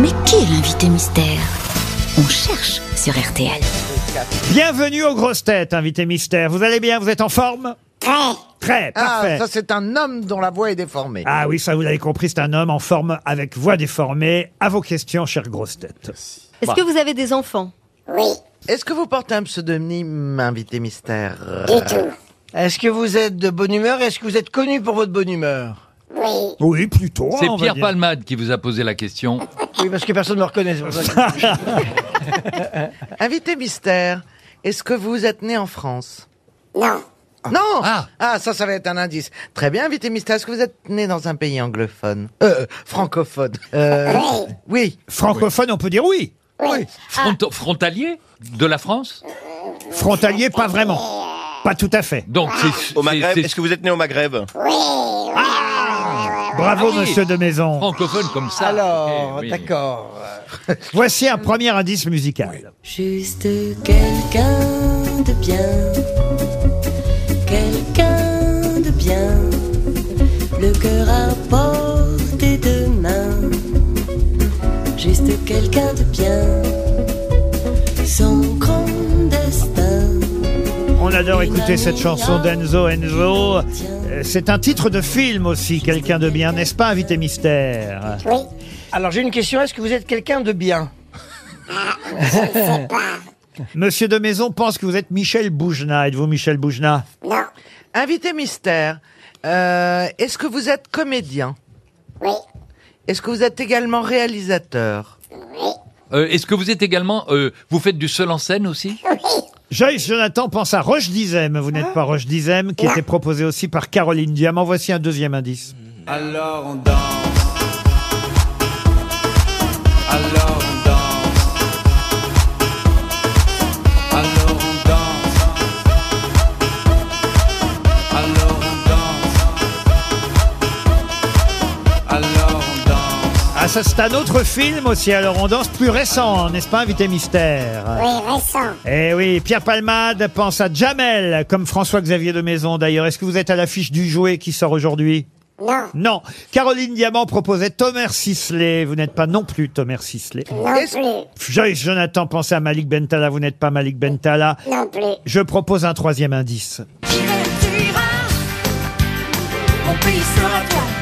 Mais qui est l'invité mystère? On cherche sur RTL. Bienvenue aux grosses têtes, invité mystère. Vous allez bien Vous êtes en forme? Très. Très, Ah, parfait. ça c'est un homme dont la voix est déformée. Ah oui, ça vous l'avez compris, c'est un homme en forme avec voix déformée. À vos questions, chère grosse tête. Est-ce que vous avez des enfants? Oui, Est-ce que vous portez un pseudonyme, invité mystère? Du tout. Est-ce que vous êtes de bonne humeur? Est-ce que vous êtes connu pour votre bonne humeur? Oui. Oui, plutôt. C'est hein, on va Pierre dire. Palmade qui vous a posé la question. Oui, parce que personne ne me reconnaît. c'est pour ça que- Invité mystère, est-ce que vous êtes né en France? Non. Non Ah. ça, ça va être un indice. Très bien, invité mystère, est-ce que vous êtes né dans un pays anglophone? Euh, francophone. Euh, Oui. oui. Francophone, on peut dire oui. Oui. Front- Frontalier de la France? Frontalier, pas vraiment. Pas tout à fait. Donc c'est Au Maghreb, c'est- est-ce que vous êtes né au Maghreb? Oui. Bravo, Ah oui. monsieur de Maison. francophone comme ça. Alors, Ok, oui. d'accord. Voici un premier indice musical. Juste quelqu'un de bien, quelqu'un de bien, le cœur à portée de main. Juste quelqu'un de bien, son grand destin. On adore écouter cette chanson d'Enzo Enzo. C'est un titre de film aussi, quelqu'un de bien, n'est-ce pas, invité mystère Oui. Alors, j'ai une question. Est-ce que vous êtes quelqu'un de bien Monsieur de Maison pense que vous êtes Michel Boujna. Êtes-vous Michel Boujna Non. Invité mystère, euh, est-ce que vous êtes comédien Oui. Est-ce que vous êtes également réalisateur Euh, Est-ce que vous êtes également, euh, vous faites du seul en scène aussi Joyce Jonathan pense à Roche Dizem. Vous n'êtes pas Roche Dizem, qui était proposé aussi par Caroline Diamant. Voici un deuxième indice. Alors on danse. Ça, c'est un autre film aussi. Alors, on danse plus récent, n'est-ce pas, invité mystère? Oui, récent. Eh oui, Pierre Palmade pense à Jamel, comme François-Xavier de Maison d'ailleurs. Est-ce que vous êtes à l'affiche du jouet qui sort aujourd'hui? Non. Non. Caroline Diamant proposait Thomas Sisley. Vous n'êtes pas non plus Thomas Sisley. Non plus. Joyce Jonathan pensait à Malik Bentala. Vous n'êtes pas Malik Bentala. Non plus. Je propose un troisième indice. Mon pays sera toi.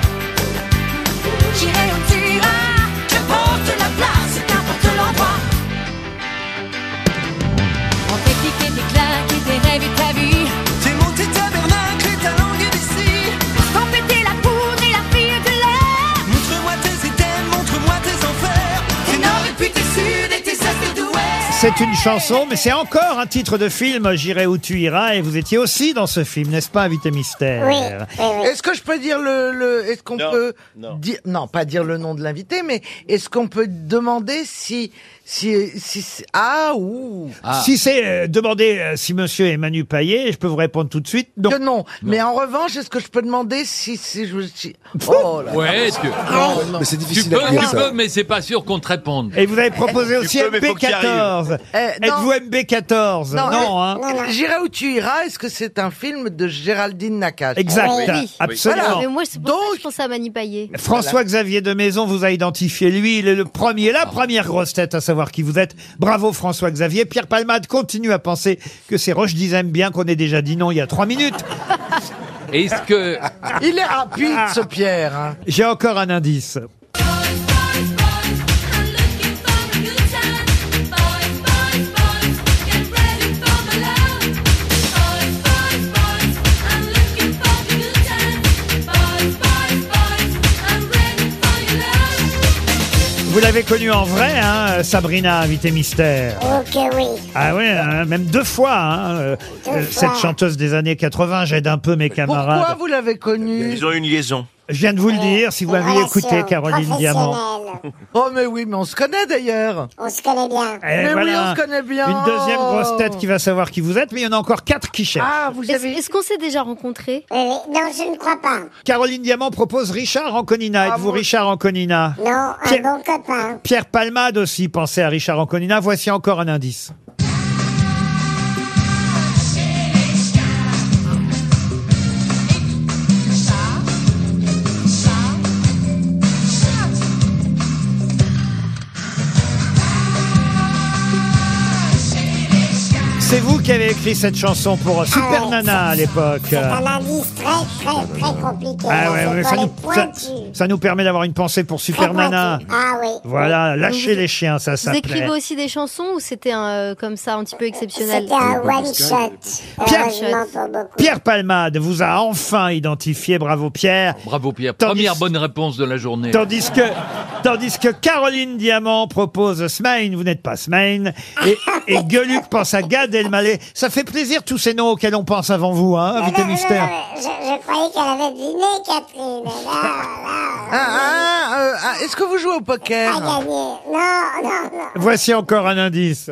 C'est une chanson, mais c'est encore un titre de film, J'irai où tu iras, et vous étiez aussi dans ce film, n'est-ce pas, invité mystère Oui. Est-ce que je peux dire le, le est-ce qu'on Non, peut non. dire non pas dire le nom de l'invité mais est-ce qu'on peut demander si si si, si- ah ou Ah. Si c'est euh, demander euh, si monsieur est Manu Payet, je peux vous répondre tout de suite. Non. que non. mais en revanche est-ce que je peux demander si si je si- oh là Ouais, est-ce que Ah, Mais c'est tu difficile peux, à tu dire ça. peux, mais c'est pas sûr qu'on te réponde. Et vous avez proposé aussi peux, mais faut qu'il MB14. Eh, non. Êtes-vous MB14 Non, Non, hein Non. J'irai où tu iras. Est-ce que c'est un film de Géraldine Nakache Exact, Oui. absolument. Voilà. Mais moi, c'est pour ça Donc- que je pensais à. François-Xavier de Maison vous a identifié. Lui, il est le premier, la première grosse tête à savoir qui vous êtes. Bravo François-Xavier. Pierre Palmade continue à penser que c'est Roche Dizem, bien qu'on ait déjà dit non il y a trois minutes. Est-ce que Il est rapide ce Pierre. hein. J'ai encore un indice. L'avez connu en vrai, hein, Sabrina, invité mystère. Ok, oui. Ah ouais, hein, même deux fois, hein, euh, Deux euh, fois. cette chanteuse des années 80. J'aide un peu mes camarades. Pourquoi vous l'avez connu Ils ont eu une liaison. Je viens de vous le dire, si vous aviez Relation écouté Caroline Diamant. Oh mais oui, mais on se connaît d'ailleurs. On se connaît bien. Et Mais oui, on se connaît bien. Une deuxième grosse tête qui va savoir qui vous êtes, mais il y en a encore quatre qui cherchent. Ah, vous Est-ce avez. est-ce qu'on s'est déjà rencontrés Oui, oui. Non, je ne crois pas. Caroline Diamant propose Richard Anconina. Êtes-vous bon Richard Anconina Non, un Pierre- bon copain. Pierre Palmade aussi pensait à Richard Anconina. Voici encore un indice. C'est vous qui avez écrit cette chanson pour Super ouais, Nana à l'époque. C'est un indice très, très, très compliqué. Ah ouais, ça, nous, ça, nous permet d'avoir une pensée pour Très Super Nana. pointus. Ah oui. Voilà, lâchez Vous- les chiens, ça Vous s'appelait. écrivez aussi des chansons ou c'était un, euh, comme ça un petit peu exceptionnel? C'était un one shot. Pierre- Heureusement pour beaucoup. Pierre Palmade vous a enfin identifié, bravo Pierre. Bravo Pierre. Tandis- Première bonne réponse de la journée. Tandis que, tandis que Caroline Diamant propose Smain, vous n'êtes pas Smain, et, et Gueuluc pense à Gad Elmaleh. Ça fait plaisir tous ces noms auxquels on pense avant vous, hein, invité non, non, mystère. non, Je, je croyais qu'elle avait deviné, Catherine. Là, là, Ah, ah, euh, ah, Est-ce que vous jouez au pas poker gagné. Non, non, non. Voici encore un indice.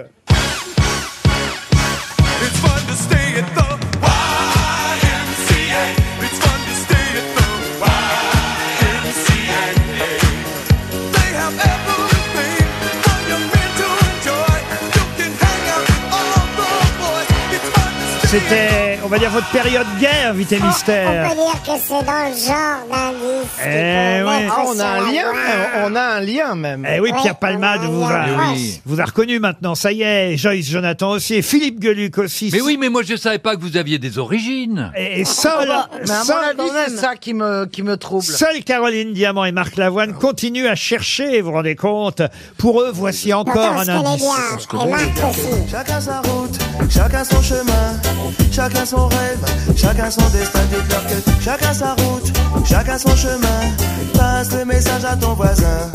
C'était, on va dire, votre période gay, invité On mystère. peut dire que c'est dans le genre d'indice. Eh Ah, on sur a un la lien, voie. on a un lien même. Eh oui, Ouais, Pierre Palmade on a vous a, Eh oui. vous a reconnu maintenant, ça y est. Joyce Jonathan aussi, et Philippe Gueluc aussi. Mais oui, mais moi je savais pas que vous aviez des origines. Et, et seul, Mais à mon seul, avis, c'est ça qui me, qui me trouble. seule Caroline Diamant et Marc Lavoine continuent à chercher, vous vous rendez compte. Pour eux, voici encore Pourtant, on un se connaît indice. bien. Et Marc aussi. Chacun sa route, chacun son chemin, chacun son rêve, chacun son destin, dites-leur que chacun sa route, chacun son chemin. Passe le message à ton voisin.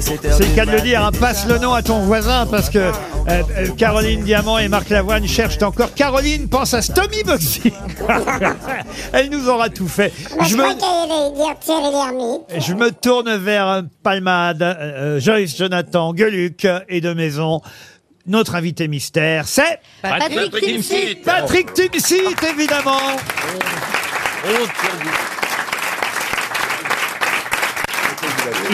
C'est le cas de le dire, hein, passe le nom à ton voisin parce que euh, euh, Caroline Diamant et Marc Lavoine cherchent encore. Caroline pense à Stomy Bugsy. Elle nous aura tout fait. Je me, je tourne vers Palmade, euh, euh, Joyce Jonathan, Gueluc et de Maison. Notre invité mystère, c'est Patrick Timsit. Patrick Timsit, évidemment.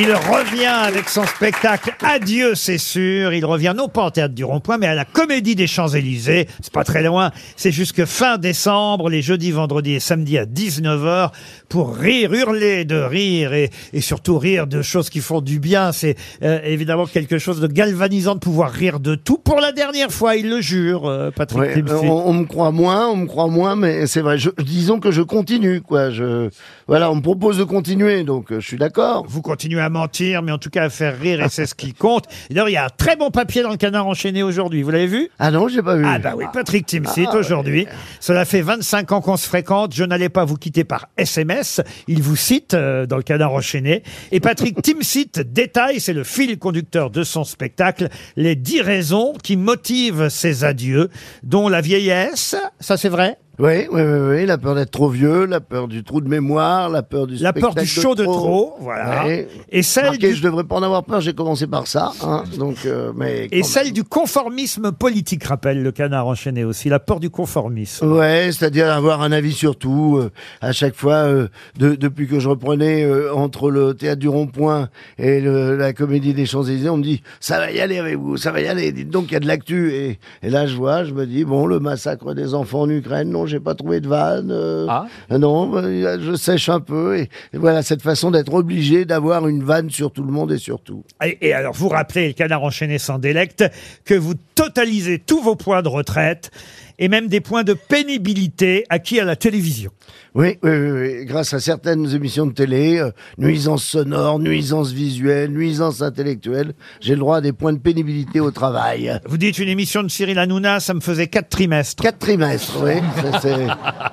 Il revient avec son spectacle Adieu, c'est sûr. Il revient non pas au théâtre du Rond-Point, mais à la Comédie des Champs-Élysées. C'est pas très loin. C'est jusque fin décembre, les jeudis, vendredis et samedis à 19h pour rire, hurler de rire et, et surtout rire de choses qui font du bien. C'est euh, évidemment quelque chose de galvanisant de pouvoir rire de tout. Pour la dernière fois, il le jure, euh, Patrick Ouais, Timsit. on, on me croit moins, on me croit moins, mais c'est vrai. Je, disons que je continue, quoi. Je, voilà, on me propose de continuer, donc euh, je suis d'accord. Vous continuez à mentir, mais en tout cas à faire rire, et c'est ce qui compte. Et D'ailleurs, il y a un très bon papier dans le canard enchaîné aujourd'hui. Vous l'avez vu? Ah non, j'ai pas vu. Ah bah oui, Patrick Timsit Ah, aujourd'hui. Cela fait 25 ans qu'on se fréquente. Je n'allais pas vous quitter par SMS. Il vous cite euh, dans le canard enchaîné. Et Patrick Timsit détaille, c'est le fil conducteur de son spectacle, les dix raisons qui motivent ses adieux, dont la vieillesse. Ça c'est vrai? Oui, oui, oui, oui, la peur d'être trop vieux, la peur du trou de mémoire, la peur du La peur du spectacle show de trop, voilà. Ouais. Et celle Remarquez, du- je devrais pas en avoir peur. J'ai commencé par ça, hein, donc. euh, mais Et quand celle du conformisme politique, rappelle le canard enchaîné aussi. La peur du conformisme. Ouais, c'est-à-dire avoir un avis sur tout. euh, à chaque fois, euh, de- depuis que je reprenais euh, entre le théâtre du Rond-Point et le- la comédie des Champs-Élysées, on me dit ça va y aller avec vous, ça va y aller. Dites donc il y a de l'actu. Et, et là, je vois, je me dis bon, le massacre des enfants en Ukraine, non, j'ai pas trouvé de vanne. euh, Ah. non, euh, je sèche un peu. Et, et voilà cette façon d'être obligé d'avoir une vanne sur tout le monde et sur tout. Et, et alors, vous rappelez, le canard enchaîné sans délecte, que vous totalisez tous vos points de retraite et même des points de pénibilité acquis à la télévision. Oui, oui, oui, oui. grâce à certaines émissions de télé, euh, nuisances sonores, nuisances visuelles, nuisances intellectuelles, j'ai le droit à des points de pénibilité au travail. Vous dites une émission de Cyril Hanouna, ça me faisait quatre trimestres. Quatre trimestres, oui, Ça, c'est-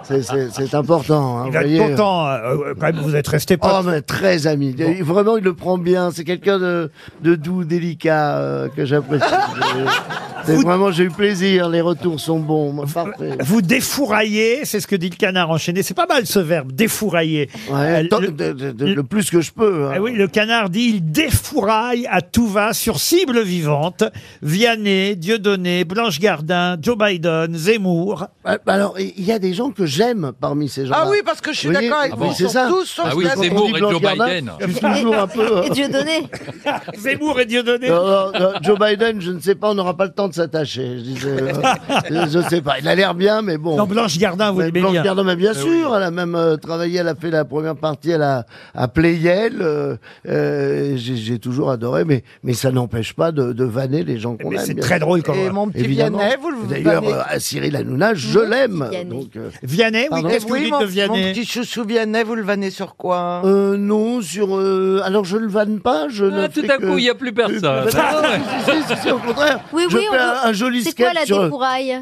c'est- c'est c'est important. hein, Il vous va être voyez. content. euh, euh, quand même, vous êtes resté pas. Oh, mais très ami. Il- Vraiment, il le prend bien. C'est quelqu'un de, de doux, délicat, euh, que j'apprécie. C'est- Vraiment, j'ai eu plaisir. Les retours sont bons. Parfait. Vous défouraillez, c'est ce que dit le canard enchaîné. C'est pas mal ce verbe, défourailler. Ouais, Euh, tant- le- de- de- de- le plus que je peux. hein. Ah oui, le canard dit il défouraille à tout va sur cible vivante. Vianney, Dieudonné, Blanche Gardin, Joe Biden, Zemmour. Bah, bah alors, il y a des gens que j'aime parmi ces gens-là. Ah oui, parce que je suis Vous voyez d'accord avec Ah vous. bon, Ils c'est sont ça. tous sauf Ah oui, Zemmour et Blanche Joe Gardin, Biden. Je suis toujours un peu. euh, Et Dieu donné. Zemmour et Dieudonné. non, non, non, Joe Biden, je ne sais pas, on n'aura pas le temps de s'attacher. Je disais, euh, je sais pas. Il a l'air bien, mais bon. Non, Blanche Gardin, vous Mais l'aimez Blanche bien. Gardin, mais bien sûr, elle a même euh, travaillé, elle a fait la première partie, elle a à Playel. euh, euh, j'ai j'ai toujours adoré, mais mais ça n'empêche pas de, de vanner les gens qu'on Mais aime. c'est bien très sûr. drôle quand Et même. mon petit Évidemment. Vianney, vous le D'ailleurs, vannez- euh, à Cyril Hanouna, je l'aime. Vianney. Donc, euh, Vianney, oui, Pardon qu'est-ce que vous oui, dites mon, de mon Vianney petit chouchou Vianney, vous le vannez sur quoi? Euh, non, sur. euh, alors, je le vanne pas. Je ne Ah, tout fais à que- coup, il n'y a plus personne. Bah, non, si, si, si, si, au contraire. Oui, je oui, fais on un, veut- un joli C'est sketch quoi la sur- dépouraille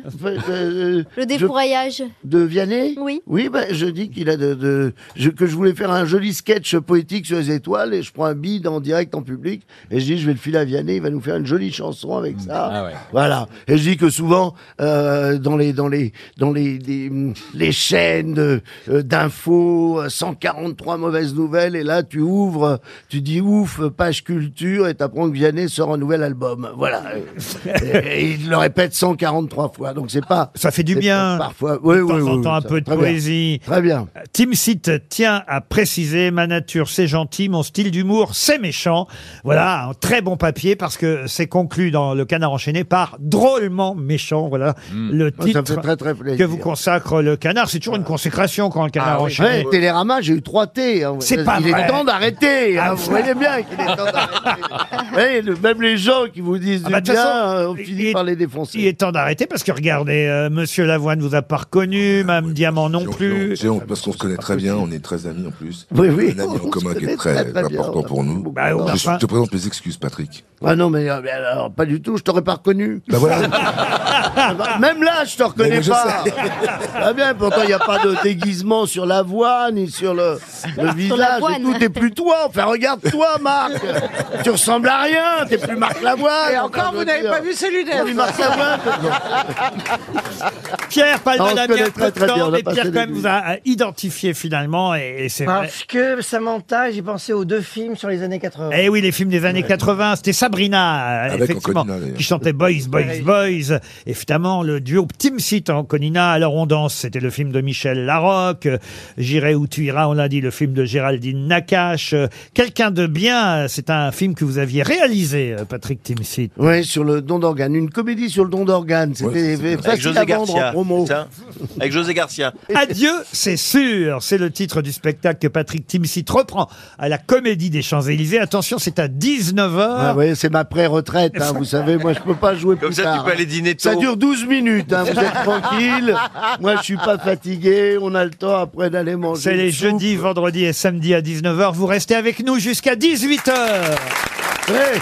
euh, Le je- dépouraillage de Vianney Oui. Oui, ben, je dis qu'il a de, de- je- que je voulais faire un joli sketch poétique sur les étoiles et je prends un bide en direct en public et je dis je vais le filer à Vianney, il va nous faire une jolie chanson avec ça. Ah ouais. Voilà. Et je dis que souvent euh, dans les dans les dans les les, les chaînes de- euh, d'infos, euh, 143 mauvaises nouvelles et là tu ouvres, tu dis ouf page culture et t'apprends que Vianney sort un nouvel album. Voilà. et, et il le répète 143 fois. Donc c'est pas Ça fait du bien. Parfois, oui, de oui, temps oui, en oui, temps, un ça- peu de très bien. poésie. Très bien. Tim Sit tient à préciser ma nature c'est gentil, mon style d'humour c'est méchant. Voilà, un très bon papier parce que c'est conclu dans le canard enchaîné par drôlement méchant. Voilà le Oh, ça me titre fait très très plaisir. que vous consacre le canard. C'est toujours une consécration quand le canard Ah oui. enchaîné. Ouais, Télérama, j'ai eu 3 T. hein. C'est pas Il vrai. est temps d'arrêter. hein. Ah, vous voyez bien qu'il est temps d'arrêter. Le- même les gens qui vous disent Ah du bah, de toute bien, façon, euh, on il finit est- par les Il défoncer. est temps d'arrêter parce que regardez, euh, Monsieur Lavoine vous a pas reconnu, Mme Diamant non plus. Honte parce qu'on se connaît très bien, on est très amis en plus. Oui, oui. Un ami en commun qui est très, très, très important pour nous. Bah, on Je pas- te présente mes excuses, Patrick. Ah non, mais, euh, mais alors, pas du tout, je t'aurais pas reconnu. Bah voilà. Ah bah, Même là, je te reconnais Mais je pas. sais. Ah bien, pourtant, il n'y a pas de déguisement sur la voix, ni sur le, le visage. l'avoine. Et tout, t'es plus toi. Enfin, regarde-toi, Marc. tu ressembles à rien. T'es plus Marc Lavoine. Et encore, vous n'avez pas vu celui Ah oui, Marc Lavoine. Pierre Ah, Palmade se a bien, mais Pierre quand même vous a euh, identifié finalement et, et c'est vrai. Parce que Samantha, j'ai pensé aux deux films sur les années 80. Eh oui, les films des années 80, c'était Sabrina, euh, Avec effectivement, Anconina, d'ailleurs. qui chantait Boys, Boys, Boys. Évidemment, le duo Tim Sit en Conina, Alors on danse, c'était le film de Michel Larocque. Euh, J'irai où tu iras, on l'a dit, le film de Géraldine Nakache. Euh, Quelqu'un de bien, euh, c'est un film que vous aviez réalisé, euh, Patrick Tim Sit. Oui, sur le don d'organes. Une comédie sur le don d'organes. C'était Avec José Garcia. Avec José Garcia. Adieu, c'est sûr. C'est le titre du spectacle que Patrick Timsit reprend à la Comédie des Champs-Élysées. Attention, c'est à 19h. Ah oui, c'est ma pré-retraite, hein, vous savez, moi je peux pas jouer Comme plus ça, tard. tu peux aller dîner tôt. Ça dure 12 minutes, hein, vous êtes tranquille. Moi je suis pas fatigué, on a le temps après d'aller manger. C'est les jeudis, vendredis et samedis à 19h. Vous restez avec nous jusqu'à 18h. Ouais.